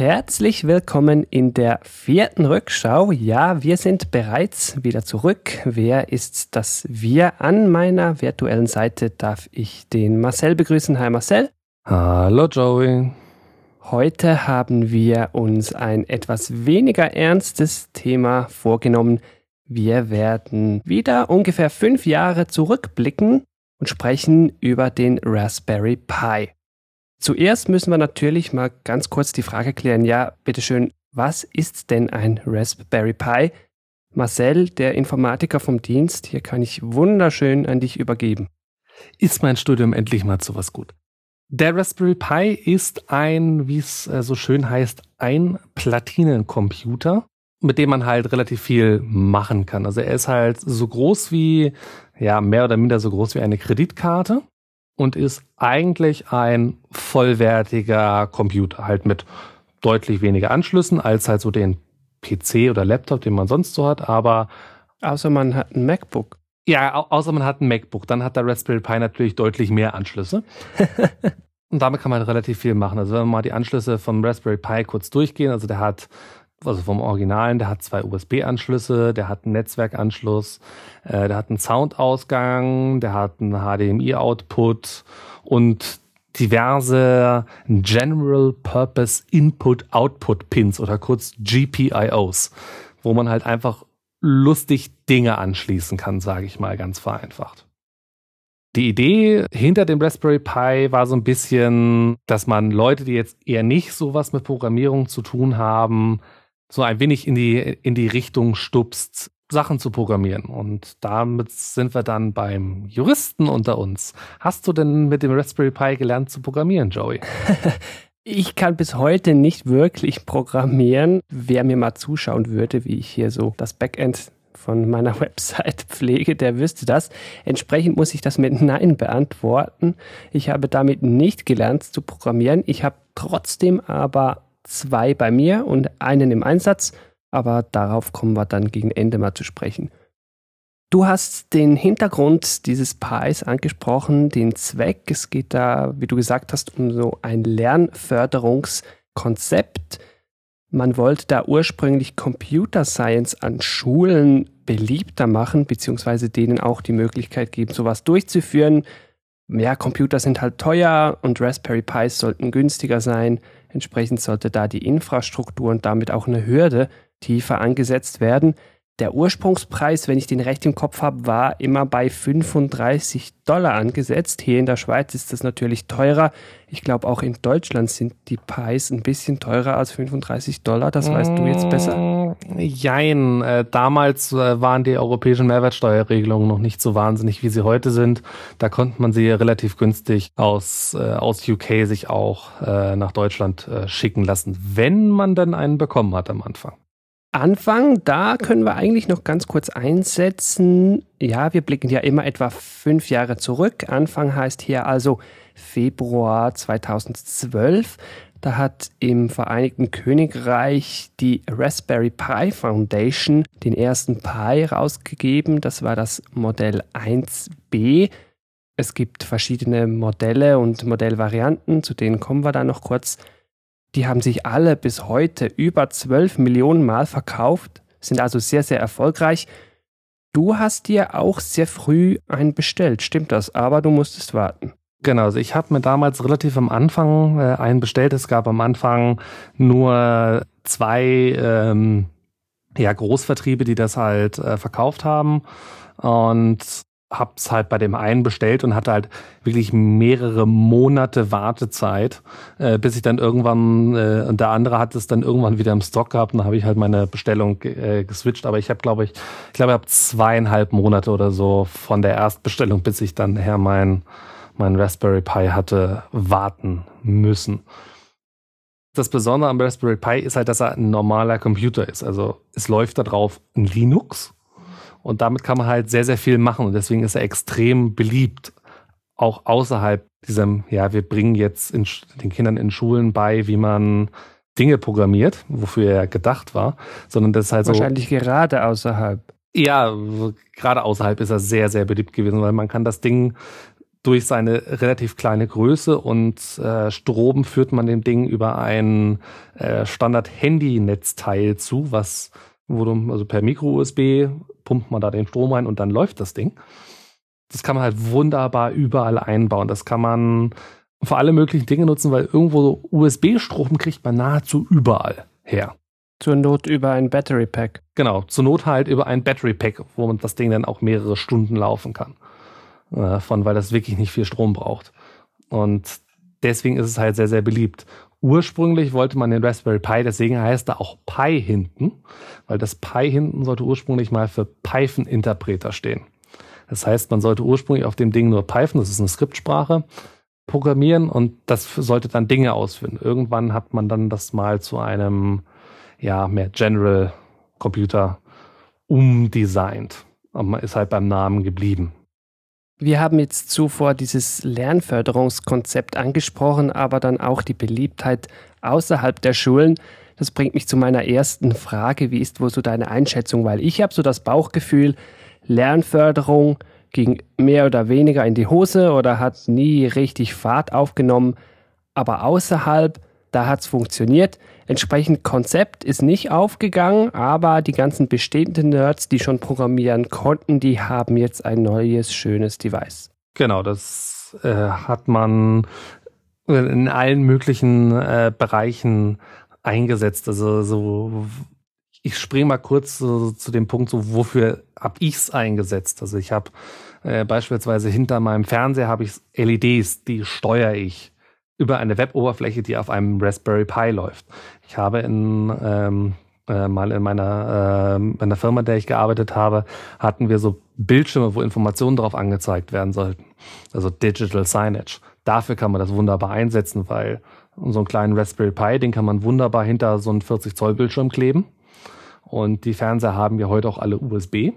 Herzlich willkommen in der vierten Rückschau. Ja, wir sind bereits wieder zurück. Wer ist das Wir? An meiner virtuellen Seite darf ich den Marcel begrüßen. Hi Marcel. Hallo Joey. Heute haben wir uns ein etwas weniger ernstes Thema vorgenommen. Wir werden wieder ungefähr fünf Jahre zurückblicken und sprechen über den Raspberry Pi. Zuerst müssen wir natürlich mal ganz kurz die Frage klären, ja, bitteschön, was ist denn ein Raspberry Pi? Marcel, der Informatiker vom Dienst, hier kann ich wunderschön an dich übergeben. Ist mein Studium endlich mal zu was gut? Der Raspberry Pi ist ein, wie es äh, so schön heißt, ein Platinencomputer, mit dem man halt relativ viel machen kann. Also er ist halt so groß wie, ja, mehr oder minder so groß wie eine Kreditkarte und ist eigentlich ein vollwertiger Computer, halt mit deutlich weniger Anschlüssen als halt so den PC oder Laptop, den man sonst so hat, aber außer man hat ein MacBook. Ja, außer man hat ein MacBook, dann hat der Raspberry Pi natürlich deutlich mehr Anschlüsse. und damit kann man relativ viel machen. Also wenn wir mal die Anschlüsse vom Raspberry Pi kurz durchgehen, also der hat also vom Originalen, der hat zwei USB-Anschlüsse, der hat einen Netzwerkanschluss, äh, der hat einen Soundausgang, der hat einen HDMI-Output und diverse General Purpose Input Output Pins oder kurz GPIOs, wo man halt einfach lustig Dinge anschließen kann, sage ich mal ganz vereinfacht. Die Idee hinter dem Raspberry Pi war so ein bisschen, dass man Leute, die jetzt eher nicht sowas mit Programmierung zu tun haben, so ein wenig in die, in die Richtung stupst, Sachen zu programmieren. Und damit sind wir dann beim Juristen unter uns. Hast du denn mit dem Raspberry Pi gelernt zu programmieren, Joey? Ich kann bis heute nicht wirklich programmieren. Wer mir mal zuschauen würde, wie ich hier so das Backend von meiner Website pflege, der wüsste das. Entsprechend muss ich das mit Nein beantworten. Ich habe damit nicht gelernt zu programmieren. Ich habe trotzdem aber zwei bei mir und einen im Einsatz, aber darauf kommen wir dann gegen Ende mal zu sprechen. Du hast den Hintergrund dieses Pis angesprochen, den Zweck. Es geht da, wie du gesagt hast, um so ein Lernförderungskonzept. Man wollte da ursprünglich Computer Science an Schulen beliebter machen, beziehungsweise denen auch die Möglichkeit geben, sowas durchzuführen. Ja, Computer sind halt teuer und Raspberry Pis sollten günstiger sein. Entsprechend sollte da die Infrastruktur und damit auch eine Hürde tiefer angesetzt werden. Der Ursprungspreis, wenn ich den recht im Kopf habe, war immer bei 35 Dollar angesetzt. Hier in der Schweiz ist das natürlich teurer. Ich glaube, auch in Deutschland sind die Pies ein bisschen teurer als 35 Dollar. Das weißt du jetzt besser? Mm, jein. Äh, damals äh, waren die europäischen Mehrwertsteuerregelungen noch nicht so wahnsinnig, wie sie heute sind. Da konnte man sie relativ günstig aus, äh, aus UK sich auch äh, nach Deutschland äh, schicken lassen, wenn man dann einen bekommen hat am Anfang. Anfang, da können wir eigentlich noch ganz kurz einsetzen. Ja, wir blicken ja immer etwa fünf Jahre zurück. Anfang heißt hier also Februar 2012. Da hat im Vereinigten Königreich die Raspberry Pi Foundation den ersten Pi rausgegeben. Das war das Modell 1b. Es gibt verschiedene Modelle und Modellvarianten, zu denen kommen wir dann noch kurz. Die haben sich alle bis heute über 12 Millionen Mal verkauft, sind also sehr, sehr erfolgreich. Du hast dir auch sehr früh einen bestellt, stimmt das? Aber du musstest warten. Genau, also ich habe mir damals relativ am Anfang äh, einen bestellt. Es gab am Anfang nur zwei ähm, ja, Großvertriebe, die das halt äh, verkauft haben. Und hab's halt bei dem einen bestellt und hatte halt wirklich mehrere Monate Wartezeit, äh, bis ich dann irgendwann, äh, und der andere hat es dann irgendwann wieder im Stock gehabt und dann habe ich halt meine Bestellung äh, geswitcht. Aber ich habe, glaube ich, ich glaube, ich habe zweieinhalb Monate oder so von der Erstbestellung, bis ich dann her mein, mein Raspberry Pi hatte warten müssen. Das Besondere am Raspberry Pi ist halt, dass er ein normaler Computer ist. Also es läuft da drauf ein Linux und damit kann man halt sehr, sehr viel machen. Und deswegen ist er extrem beliebt. Auch außerhalb diesem, ja, wir bringen jetzt in, den Kindern in Schulen bei, wie man Dinge programmiert, wofür er gedacht war, sondern das ist halt Wahrscheinlich so. Wahrscheinlich gerade außerhalb. Ja, gerade außerhalb ist er sehr, sehr beliebt gewesen, weil man kann das Ding durch seine relativ kleine Größe und äh, Strom führt man dem Ding über ein äh, Standard-Handy-Netzteil zu, was also per Micro-USB pumpt man da den Strom rein und dann läuft das Ding. Das kann man halt wunderbar überall einbauen. Das kann man für alle möglichen Dinge nutzen, weil irgendwo USB-Strom kriegt man nahezu überall her. Zur Not über ein Battery Pack. Genau, zur Not halt über ein Battery Pack, wo man das Ding dann auch mehrere Stunden laufen kann. Äh, von, weil das wirklich nicht viel Strom braucht. Und deswegen ist es halt sehr, sehr beliebt. Ursprünglich wollte man den Raspberry Pi, deswegen heißt er auch Pi hinten, weil das Pi hinten sollte ursprünglich mal für Python-Interpreter stehen. Das heißt, man sollte ursprünglich auf dem Ding nur Python, das ist eine Skriptsprache, programmieren und das sollte dann Dinge ausführen. Irgendwann hat man dann das mal zu einem ja, mehr General Computer umdesignt. Aber man ist halt beim Namen geblieben. Wir haben jetzt zuvor dieses Lernförderungskonzept angesprochen, aber dann auch die Beliebtheit außerhalb der Schulen. Das bringt mich zu meiner ersten Frage. Wie ist wohl so deine Einschätzung? Weil ich habe so das Bauchgefühl, Lernförderung ging mehr oder weniger in die Hose oder hat nie richtig Fahrt aufgenommen. Aber außerhalb, da hat es funktioniert. Entsprechend Konzept ist nicht aufgegangen, aber die ganzen bestehenden Nerds, die schon programmieren konnten, die haben jetzt ein neues, schönes Device. Genau, das äh, hat man in allen möglichen äh, Bereichen eingesetzt. Also so, ich springe mal kurz so, zu dem Punkt, so wofür habe ich es eingesetzt? Also ich habe äh, beispielsweise hinter meinem Fernseher habe ich LEDs, die steuere ich über eine Web-Oberfläche, die auf einem Raspberry Pi läuft. Ich habe in, ähm, äh, mal in meiner, äh, in der Firma, in der ich gearbeitet habe, hatten wir so Bildschirme, wo Informationen drauf angezeigt werden sollten. Also Digital Signage. Dafür kann man das wunderbar einsetzen, weil so einen kleinen Raspberry Pi, den kann man wunderbar hinter so einen 40 Zoll Bildschirm kleben. Und die Fernseher haben ja heute auch alle USB.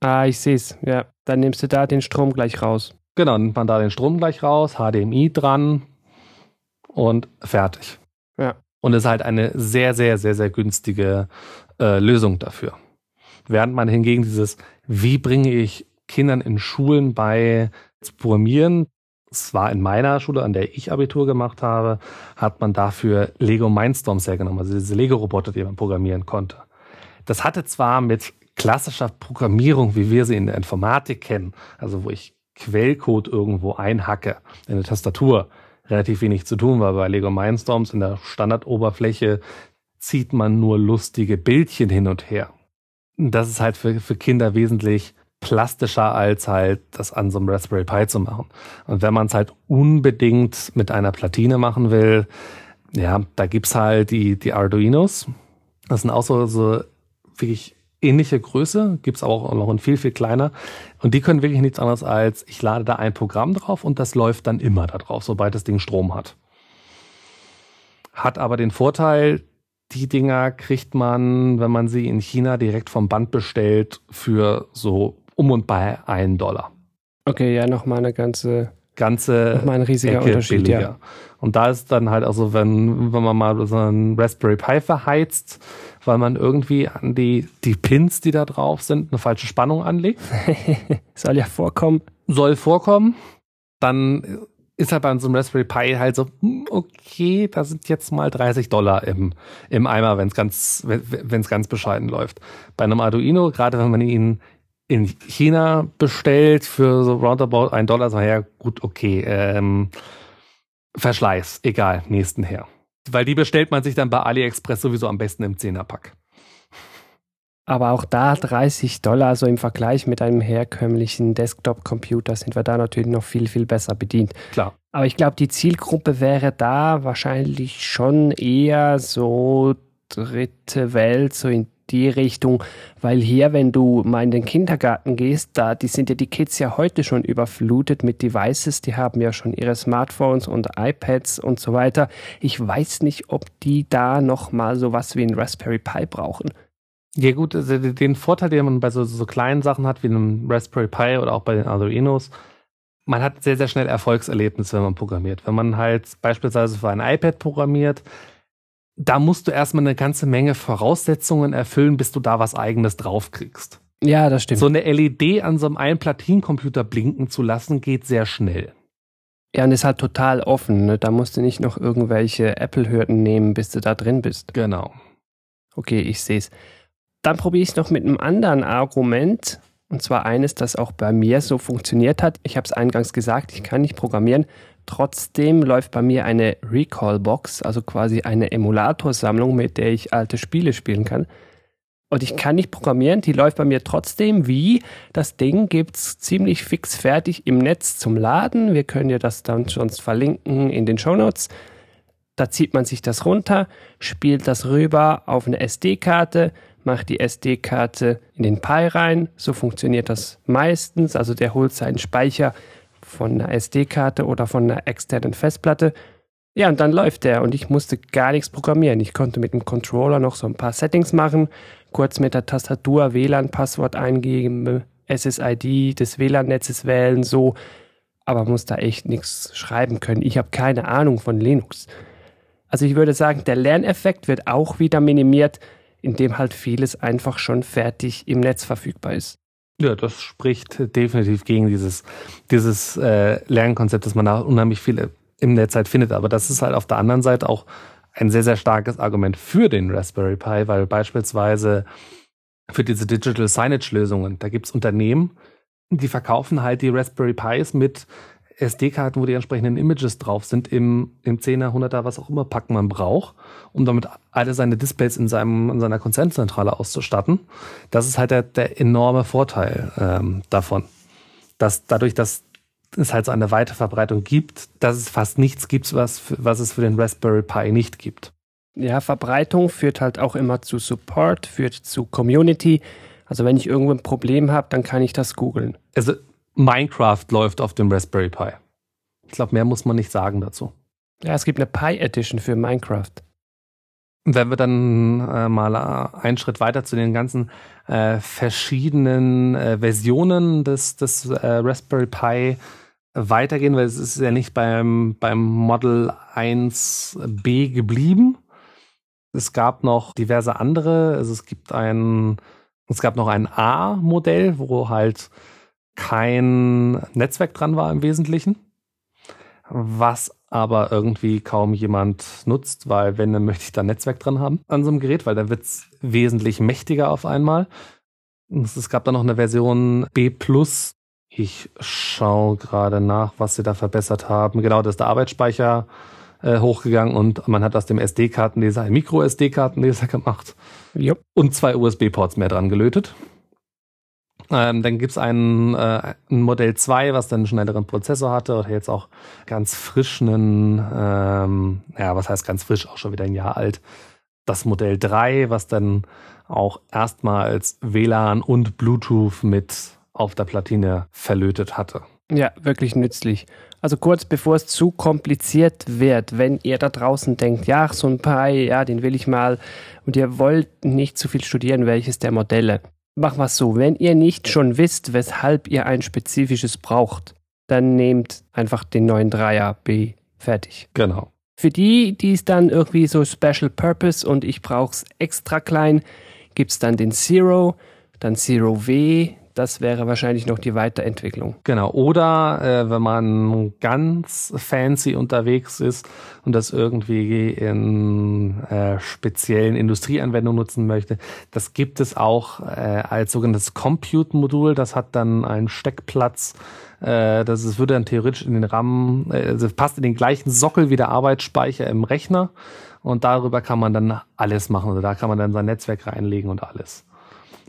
Ah, ich sehe es. Ja, dann nimmst du da den Strom gleich raus. Genau, nimmt man da den Strom gleich raus, HDMI dran, und fertig. Ja. Und es ist halt eine sehr, sehr, sehr, sehr günstige äh, Lösung dafür. Während man hingegen dieses, wie bringe ich Kindern in Schulen bei Programmieren, es war in meiner Schule, an der ich Abitur gemacht habe, hat man dafür Lego Mindstorms hergenommen, also diese Lego-Roboter, die man programmieren konnte. Das hatte zwar mit klassischer Programmierung, wie wir sie in der Informatik kennen, also wo ich Quellcode irgendwo einhacke in der Tastatur, relativ wenig zu tun, weil bei Lego Mindstorms in der Standardoberfläche zieht man nur lustige Bildchen hin und her. Das ist halt für, für Kinder wesentlich plastischer als halt das an so einem Raspberry Pi zu machen. Und wenn man es halt unbedingt mit einer Platine machen will, ja, da gibt's halt die, die Arduinos. Das sind auch so, so wirklich ähnliche Größe, gibt's aber auch noch in viel, viel kleiner. Und die können wirklich nichts anderes als, ich lade da ein Programm drauf und das läuft dann immer da drauf, sobald das Ding Strom hat. Hat aber den Vorteil, die Dinger kriegt man, wenn man sie in China direkt vom Band bestellt, für so um und bei einen Dollar. Okay, ja, nochmal eine ganze ganze Nochmal ein riesiger Ecke Unterschied, billiger. ja. Und da ist dann halt auch so, wenn, wenn man mal so einen Raspberry Pi verheizt, weil man irgendwie an die, die Pins, die da drauf sind, eine falsche Spannung anlegt. Soll ja vorkommen. Soll vorkommen. Dann ist halt bei so einem Raspberry Pi halt so, hm, okay, da sind jetzt mal 30 Dollar im, im Eimer, wenn es ganz, wenn es ganz bescheiden läuft. Bei einem Arduino, gerade wenn man ihn in China bestellt für so roundabout ein Dollar, so ja gut, okay, ähm, Verschleiß, egal, nächsten her. Weil die bestellt man sich dann bei AliExpress sowieso am besten im Zehnerpack. Aber auch da 30 Dollar, so im Vergleich mit einem herkömmlichen Desktop-Computer, sind wir da natürlich noch viel, viel besser bedient. Klar. Aber ich glaube, die Zielgruppe wäre da wahrscheinlich schon eher so dritte Welt, so in die Richtung, weil hier, wenn du mal in den Kindergarten gehst, da die sind ja die Kids ja heute schon überflutet mit Devices, die haben ja schon ihre Smartphones und iPads und so weiter. Ich weiß nicht, ob die da noch mal so was wie ein Raspberry Pi brauchen. Ja gut, also den Vorteil, den man bei so, so kleinen Sachen hat, wie einem Raspberry Pi oder auch bei den Arduinos, man hat sehr, sehr schnell Erfolgserlebnisse, wenn man programmiert. Wenn man halt beispielsweise für ein iPad programmiert, da musst du erstmal eine ganze Menge Voraussetzungen erfüllen, bis du da was eigenes draufkriegst. Ja, das stimmt. So eine LED an so einem Einplatinencomputer blinken zu lassen, geht sehr schnell. Ja, und ist halt total offen. Ne? Da musst du nicht noch irgendwelche Apple-Hürden nehmen, bis du da drin bist. Genau. Okay, ich sehe es. Dann probiere ich es noch mit einem anderen Argument. Und zwar eines, das auch bei mir so funktioniert hat. Ich habe es eingangs gesagt, ich kann nicht programmieren. Trotzdem läuft bei mir eine Recall-Box, also quasi eine Emulatorsammlung, mit der ich alte Spiele spielen kann. Und ich kann nicht programmieren, die läuft bei mir trotzdem wie. Das Ding gibt es ziemlich fix fertig im Netz zum Laden. Wir können ja das dann schon verlinken in den Show Notes. Da zieht man sich das runter, spielt das rüber auf eine SD-Karte, macht die SD-Karte in den Pi rein. So funktioniert das meistens. Also der holt seinen Speicher von einer SD-Karte oder von einer externen Festplatte. Ja, und dann läuft der und ich musste gar nichts programmieren. Ich konnte mit dem Controller noch so ein paar Settings machen, kurz mit der Tastatur WLAN-Passwort eingeben, SSID des WLAN-Netzes wählen, so. Aber muss da echt nichts schreiben können. Ich habe keine Ahnung von Linux. Also ich würde sagen, der Lerneffekt wird auch wieder minimiert, indem halt vieles einfach schon fertig im Netz verfügbar ist. Ja, das spricht definitiv gegen dieses, dieses äh, Lernkonzept, dass man da unheimlich viel im Netz halt findet. Aber das ist halt auf der anderen Seite auch ein sehr, sehr starkes Argument für den Raspberry Pi, weil beispielsweise für diese Digital Signage-Lösungen, da gibt es Unternehmen, die verkaufen halt die Raspberry Pis mit SD-Karten, wo die entsprechenden Images drauf sind, im, im 10er, 100er, was auch immer Pack man braucht, um damit alle seine Displays in, seinem, in seiner Konzernzentrale auszustatten. Das ist halt der, der enorme Vorteil ähm, davon. Dass dadurch, dass es halt so eine weite Verbreitung gibt, dass es fast nichts gibt, was, was es für den Raspberry Pi nicht gibt. Ja, Verbreitung führt halt auch immer zu Support, führt zu Community. Also wenn ich irgendwo ein Problem habe, dann kann ich das googeln. Also Minecraft läuft auf dem Raspberry Pi. Ich glaube, mehr muss man nicht sagen dazu. Ja, es gibt eine Pi Edition für Minecraft. Wenn wir dann äh, mal äh, einen Schritt weiter zu den ganzen äh, verschiedenen äh, Versionen des, des äh, Raspberry Pi weitergehen, weil es ist ja nicht beim, beim Model 1b geblieben. Es gab noch diverse andere. Also es gibt ein, es gab noch ein A-Modell, wo halt kein Netzwerk dran war im Wesentlichen, was aber irgendwie kaum jemand nutzt, weil wenn, dann möchte ich da Netzwerk dran haben an so einem Gerät, weil da wird es wesentlich mächtiger auf einmal. Es gab dann noch eine Version B+. Ich schaue gerade nach, was sie da verbessert haben. Genau, das ist der Arbeitsspeicher äh, hochgegangen und man hat aus dem SD-Kartenleser ein Micro-SD-Kartenleser gemacht. Yep. Und zwei USB-Ports mehr dran gelötet. Ähm, dann gibt's ein, äh, ein Modell 2, was dann einen schnelleren Prozessor hatte oder jetzt auch ganz frisch einen, ähm, ja, was heißt ganz frisch, auch schon wieder ein Jahr alt. Das Modell 3, was dann auch erstmals WLAN und Bluetooth mit auf der Platine verlötet hatte. Ja, wirklich nützlich. Also kurz bevor es zu kompliziert wird, wenn ihr da draußen denkt, ja, so ein Pi, ja, den will ich mal, und ihr wollt nicht zu viel studieren, welches der Modelle. Mach was so, wenn ihr nicht schon wisst, weshalb ihr ein spezifisches braucht, dann nehmt einfach den neuen Dreier B. Fertig. Genau. Für die, die es dann irgendwie so Special Purpose und ich brauche es extra klein, gibt es dann den Zero, dann Zero W, das wäre wahrscheinlich noch die Weiterentwicklung. Genau. Oder äh, wenn man ganz fancy unterwegs ist und das irgendwie in äh, speziellen Industrieanwendungen nutzen möchte, das gibt es auch äh, als sogenanntes Compute-Modul. Das hat dann einen Steckplatz. Äh, das ist, würde dann theoretisch in den RAM, äh, also passt in den gleichen Sockel wie der Arbeitsspeicher im Rechner. Und darüber kann man dann alles machen. Also da kann man dann sein Netzwerk reinlegen und alles.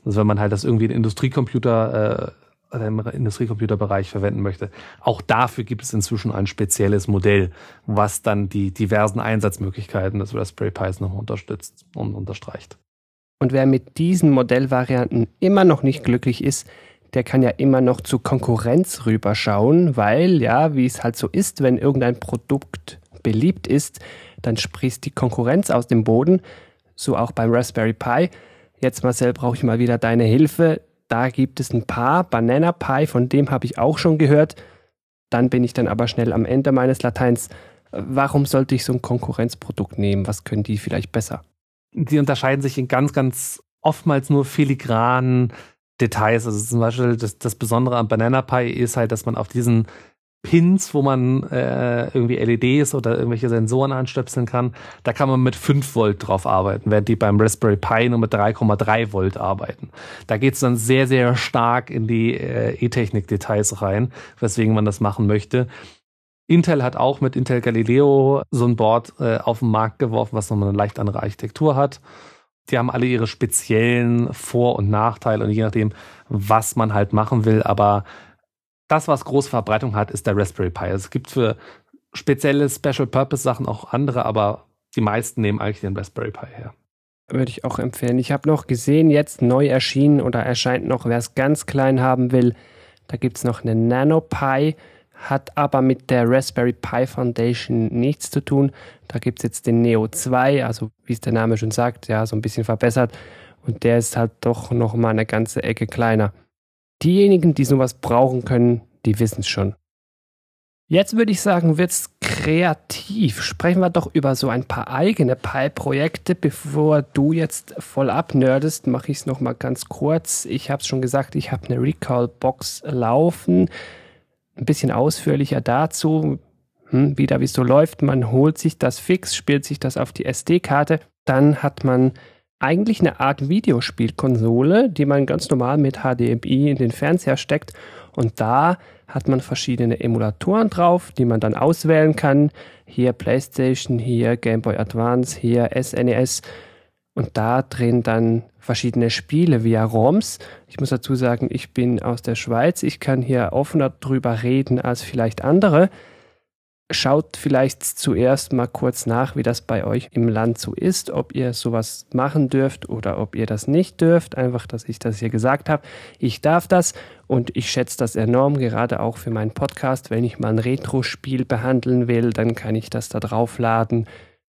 Also wenn man halt das irgendwie in Industriecomputer äh, im Industriecomputerbereich verwenden möchte. Auch dafür gibt es inzwischen ein spezielles Modell, was dann die diversen Einsatzmöglichkeiten des Raspberry Pis noch unterstützt und unterstreicht. Und wer mit diesen Modellvarianten immer noch nicht glücklich ist, der kann ja immer noch zu Konkurrenz rüberschauen, weil ja, wie es halt so ist, wenn irgendein Produkt beliebt ist, dann sprießt die Konkurrenz aus dem Boden, so auch beim Raspberry Pi. Jetzt, Marcel, brauche ich mal wieder deine Hilfe. Da gibt es ein paar. Banana Pie, von dem habe ich auch schon gehört. Dann bin ich dann aber schnell am Ende meines Lateins. Warum sollte ich so ein Konkurrenzprodukt nehmen? Was können die vielleicht besser? Die unterscheiden sich in ganz, ganz oftmals nur filigranen Details. Also zum Beispiel das, das Besondere am Banana Pi ist halt, dass man auf diesen Pins, wo man äh, irgendwie LEDs oder irgendwelche Sensoren anstöpseln kann, da kann man mit 5 Volt drauf arbeiten, während die beim Raspberry Pi nur mit 3,3 Volt arbeiten. Da geht es dann sehr, sehr stark in die äh, E-Technik-Details rein, weswegen man das machen möchte. Intel hat auch mit Intel Galileo so ein Board äh, auf den Markt geworfen, was nochmal eine leicht andere Architektur hat. Die haben alle ihre speziellen Vor- und Nachteile und je nachdem, was man halt machen will, aber das, was große Verbreitung hat, ist der Raspberry Pi. Also es gibt für spezielle Special-Purpose-Sachen auch andere, aber die meisten nehmen eigentlich den Raspberry Pi her. Würde ich auch empfehlen. Ich habe noch gesehen, jetzt neu erschienen oder erscheint noch, wer es ganz klein haben will, da gibt es noch eine Nano Pi, hat aber mit der Raspberry Pi Foundation nichts zu tun. Da gibt es jetzt den Neo 2, also wie es der Name schon sagt, ja, so ein bisschen verbessert. Und der ist halt doch noch mal eine ganze Ecke kleiner. Diejenigen, die sowas brauchen können, die wissen es schon. Jetzt würde ich sagen, wird's kreativ. Sprechen wir doch über so ein paar eigene Pi-Projekte. Bevor du jetzt voll abnerdest, mache ich es nochmal ganz kurz. Ich habe es schon gesagt, ich habe eine Recall-Box laufen. Ein bisschen ausführlicher dazu, hm, wieder wie es so läuft. Man holt sich das fix, spielt sich das auf die SD-Karte. Dann hat man eigentlich eine Art Videospielkonsole, die man ganz normal mit HDMI in den Fernseher steckt. Und da hat man verschiedene Emulatoren drauf, die man dann auswählen kann. Hier PlayStation, hier Game Boy Advance, hier SNES. E Und da drehen dann verschiedene Spiele via ROMs. Ich muss dazu sagen, ich bin aus der Schweiz. Ich kann hier offener drüber reden als vielleicht andere. Schaut vielleicht zuerst mal kurz nach, wie das bei euch im Land so ist, ob ihr sowas machen dürft oder ob ihr das nicht dürft. Einfach, dass ich das hier gesagt habe. Ich darf das und ich schätze das enorm, gerade auch für meinen Podcast. Wenn ich mal ein Retro-Spiel behandeln will, dann kann ich das da draufladen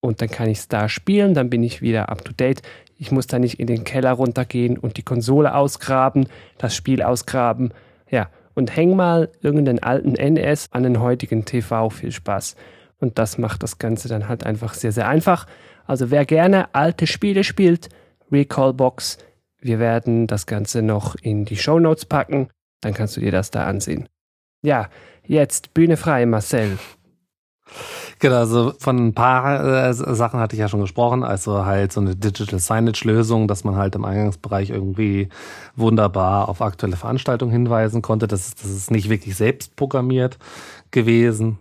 und dann kann ich es da spielen. Dann bin ich wieder up to date. Ich muss da nicht in den Keller runtergehen und die Konsole ausgraben, das Spiel ausgraben. Ja, und häng mal irgendeinen alten NS an den heutigen TV. Viel Spaß. Und das macht das Ganze dann halt einfach sehr, sehr einfach. Also wer gerne alte Spiele spielt, Recallbox. Wir werden das Ganze noch in die Show Notes packen. Dann kannst du dir das da ansehen. Ja, jetzt Bühne frei, Marcel. Genau, also von ein paar äh, Sachen hatte ich ja schon gesprochen. Also halt so eine Digital Signage-Lösung, dass man halt im Eingangsbereich irgendwie wunderbar auf aktuelle Veranstaltungen hinweisen konnte. Das ist, das ist nicht wirklich selbst programmiert gewesen.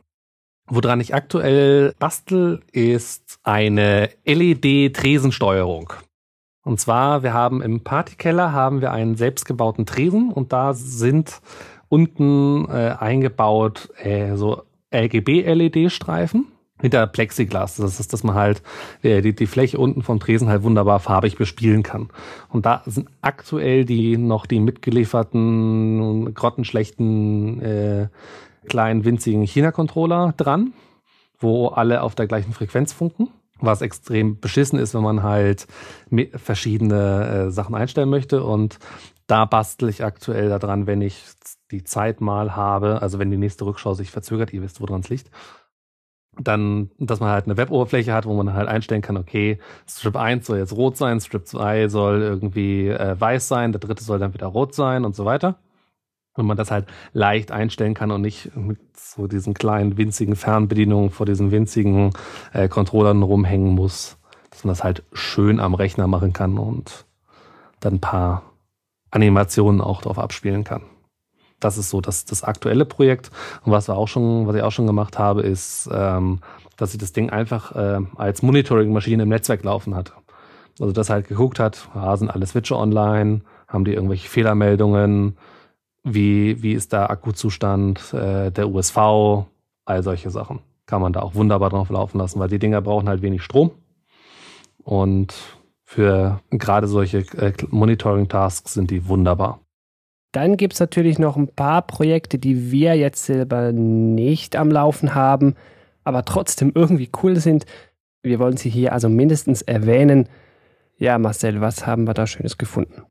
Woran ich aktuell bastel, ist eine LED-Tresensteuerung. Und zwar, wir haben im Partykeller haben wir einen selbstgebauten Tresen und da sind unten äh, eingebaut äh, so RGB-LED-Streifen hinter Plexiglas. Das ist, dass man halt äh, die, die Fläche unten vom Tresen halt wunderbar farbig bespielen kann. Und da sind aktuell die noch die mitgelieferten grottenschlechten äh, kleinen winzigen China-Controller dran, wo alle auf der gleichen Frequenz funken. Was extrem beschissen ist, wenn man halt verschiedene äh, Sachen einstellen möchte. Und da bastel ich aktuell daran, wenn ich die Zeit mal habe, also wenn die nächste Rückschau sich verzögert, ihr wisst, woran es liegt, dann, dass man halt eine Weboberfläche hat, wo man halt einstellen kann, okay, Strip 1 soll jetzt rot sein, Strip 2 soll irgendwie äh, weiß sein, der dritte soll dann wieder rot sein und so weiter. Und man das halt leicht einstellen kann und nicht mit so diesen kleinen, winzigen Fernbedienungen vor diesen winzigen äh, Controllern rumhängen muss. Dass man das halt schön am Rechner machen kann und dann ein paar Animationen auch drauf abspielen kann das ist so das, das aktuelle Projekt. Und was wir auch schon, was ich auch schon gemacht habe, ist, ähm, dass ich das Ding einfach äh, als Monitoring-Maschine im Netzwerk laufen hatte. Also das halt geguckt hat, ah, sind alle Switche online, haben die irgendwelche Fehlermeldungen, wie, wie ist der Akkuzustand, äh, der USV, all solche Sachen. Kann man da auch wunderbar drauf laufen lassen, weil die Dinger brauchen halt wenig Strom. Und für gerade solche äh, Monitoring-Tasks sind die wunderbar. Dann gibt es natürlich noch ein paar Projekte, die wir jetzt selber nicht am Laufen haben, aber trotzdem irgendwie cool sind. Wir wollen sie hier also mindestens erwähnen. Ja, Marcel, was haben wir da Schönes gefunden?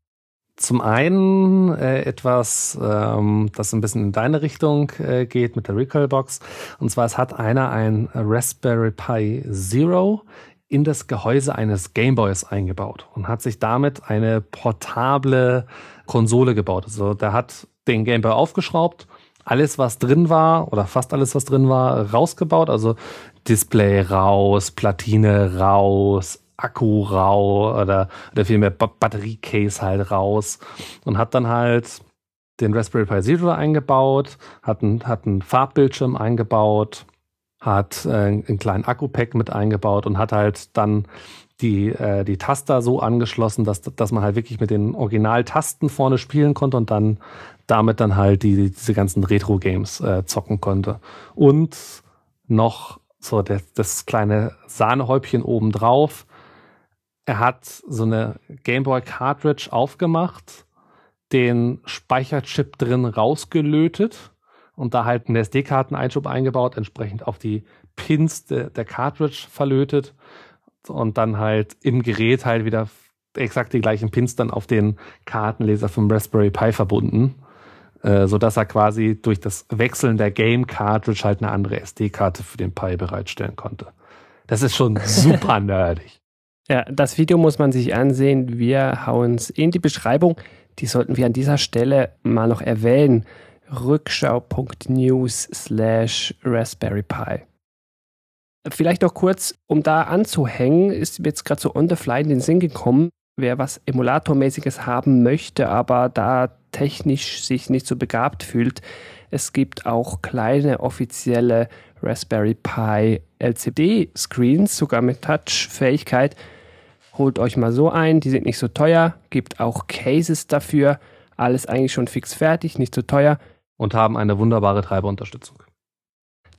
Zum einen äh, etwas, ähm, das ein bisschen in deine Richtung äh, geht mit der Recall Box. Und zwar, es hat einer ein Raspberry Pi Zero in das Gehäuse eines Gameboys eingebaut und hat sich damit eine portable Konsole gebaut. Also der hat den Gameboy aufgeschraubt, alles, was drin war, oder fast alles, was drin war, rausgebaut. Also Display raus, Platine raus, Akku raus oder, oder vielmehr Batteriecase halt raus und hat dann halt den Raspberry Pi Zero eingebaut, hat einen, hat einen Farbbildschirm eingebaut, hat äh, einen kleinen Akku-Pack mit eingebaut und hat halt dann die, äh, die Taster so angeschlossen, dass, dass man halt wirklich mit den Originaltasten vorne spielen konnte und dann damit dann halt die, diese ganzen Retro-Games äh, zocken konnte. Und noch so das, das kleine Sahnehäubchen oben drauf. Er hat so eine Gameboy Cartridge aufgemacht, den Speicherchip drin rausgelötet und da halt einen SD-Karteneinschub eingebaut, entsprechend auf die Pins de, der Cartridge verlötet und dann halt im Gerät halt wieder exakt die gleichen Pins dann auf den Kartenleser vom Raspberry Pi verbunden, äh, sodass er quasi durch das Wechseln der Game Cartridge halt eine andere SD-Karte für den Pi bereitstellen konnte. Das ist schon super nerdig. Ja, das Video muss man sich ansehen. Wir hauen es in die Beschreibung. Die sollten wir an dieser Stelle mal noch erwähnen rückschau.news slash Raspberry Pi. Vielleicht noch kurz, um da anzuhängen, ist mir jetzt gerade so on the fly in den Sinn gekommen, wer was Emulatormäßiges haben möchte, aber da technisch sich nicht so begabt fühlt. Es gibt auch kleine offizielle Raspberry Pi LCD-Screens, sogar mit Touch-Fähigkeit. Holt euch mal so ein, die sind nicht so teuer, gibt auch Cases dafür. Alles eigentlich schon fix fertig, nicht so teuer und haben eine wunderbare Treiberunterstützung.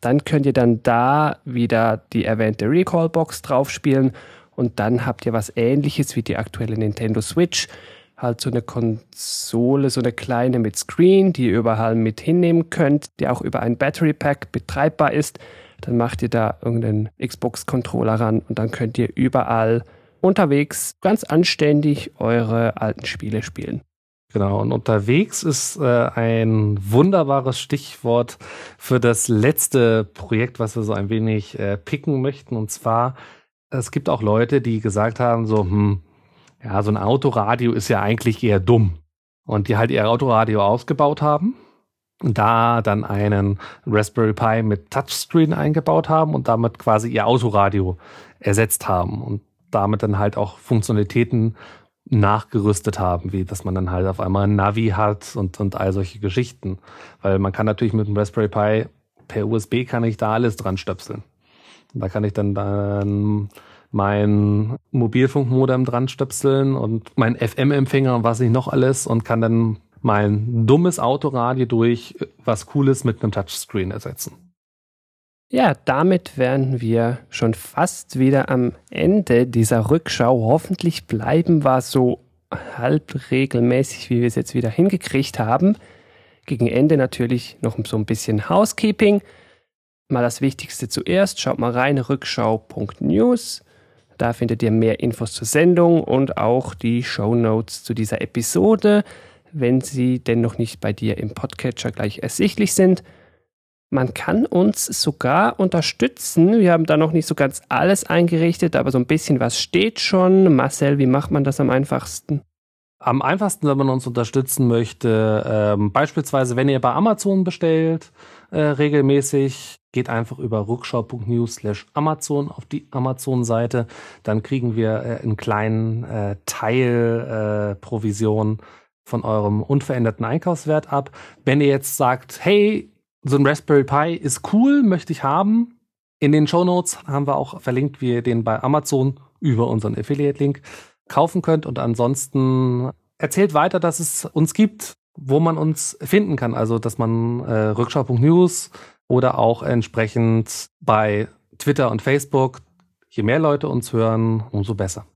Dann könnt ihr dann da wieder die erwähnte Recall-Box draufspielen und dann habt ihr was ähnliches wie die aktuelle Nintendo Switch. Halt so eine Konsole, so eine kleine mit Screen, die ihr überall mit hinnehmen könnt, die auch über ein Battery Pack betreibbar ist. Dann macht ihr da irgendeinen Xbox-Controller ran und dann könnt ihr überall unterwegs ganz anständig eure alten Spiele spielen. Genau, und unterwegs ist äh, ein wunderbares Stichwort für das letzte Projekt, was wir so ein wenig äh, picken möchten. Und zwar, es gibt auch Leute, die gesagt haben, so, hm, ja, so ein Autoradio ist ja eigentlich eher dumm. Und die halt ihr Autoradio ausgebaut haben und da dann einen Raspberry Pi mit Touchscreen eingebaut haben und damit quasi ihr Autoradio ersetzt haben und damit dann halt auch Funktionalitäten nachgerüstet haben, wie dass man dann halt auf einmal ein Navi hat und, und all solche Geschichten. Weil man kann natürlich mit dem Raspberry Pi per USB kann ich da alles dran stöpseln. Da kann ich dann, dann mein Mobilfunkmodem dran stöpseln und mein FM-Empfänger und was nicht noch alles und kann dann mein dummes Autoradio durch was Cooles mit einem Touchscreen ersetzen. Ja, damit wären wir schon fast wieder am Ende dieser Rückschau. Hoffentlich bleiben wir so halb regelmäßig, wie wir es jetzt wieder hingekriegt haben. Gegen Ende natürlich noch so ein bisschen Housekeeping. Mal das Wichtigste zuerst. Schaut mal rein, rückschau.news. Da findet ihr mehr Infos zur Sendung und auch die Show Notes zu dieser Episode, wenn sie denn noch nicht bei dir im Podcatcher gleich ersichtlich sind. Man kann uns sogar unterstützen. Wir haben da noch nicht so ganz alles eingerichtet, aber so ein bisschen was steht schon. Marcel, wie macht man das am einfachsten? Am einfachsten, wenn man uns unterstützen möchte, ähm, beispielsweise, wenn ihr bei Amazon bestellt, äh, regelmäßig, geht einfach über rückschau.news slash Amazon auf die Amazon-Seite. Dann kriegen wir äh, einen kleinen äh, Teil äh, Provision von eurem unveränderten Einkaufswert ab. Wenn ihr jetzt sagt, hey, so ein Raspberry Pi ist cool, möchte ich haben. In den Show Notes haben wir auch verlinkt, wie ihr den bei Amazon über unseren Affiliate-Link kaufen könnt. Und ansonsten erzählt weiter, dass es uns gibt, wo man uns finden kann. Also, dass man äh, Rückschau.news oder auch entsprechend bei Twitter und Facebook, je mehr Leute uns hören, umso besser.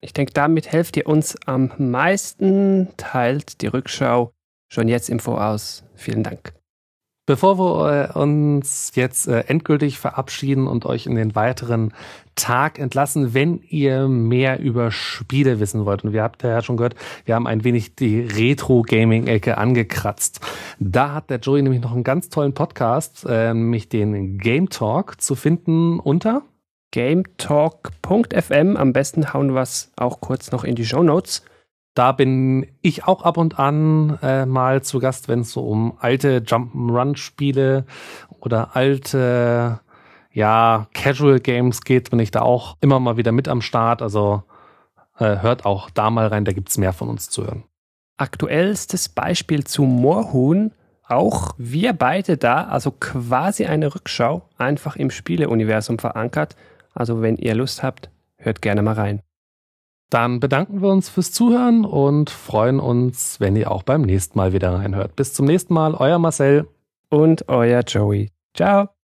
Ich denke, damit helft ihr uns am meisten. Teilt die Rückschau schon jetzt im Voraus. Vielen Dank. Bevor wir äh, uns jetzt äh, endgültig verabschieden und euch in den weiteren Tag entlassen, wenn ihr mehr über Spiele wissen wollt, und wir habt ja schon gehört, wir haben ein wenig die Retro-Gaming-Ecke angekratzt. Da hat der Joey nämlich noch einen ganz tollen Podcast, äh, nämlich den Game Talk, zu finden unter gametalk.fm. Am besten hauen wir es auch kurz noch in die Show Notes. Da bin ich auch ab und an äh, mal zu Gast, wenn es so um alte Jump'n'Run-Spiele oder alte ja, Casual Games geht, bin ich da auch immer mal wieder mit am Start. Also äh, hört auch da mal rein, da gibt es mehr von uns zu hören. Aktuellstes Beispiel zu Moorhuhn. Auch wir beide da, also quasi eine Rückschau, einfach im Spieleuniversum verankert. Also wenn ihr Lust habt, hört gerne mal rein. Dann bedanken wir uns fürs Zuhören und freuen uns, wenn ihr auch beim nächsten Mal wieder reinhört. Bis zum nächsten Mal, euer Marcel und euer Joey. Ciao.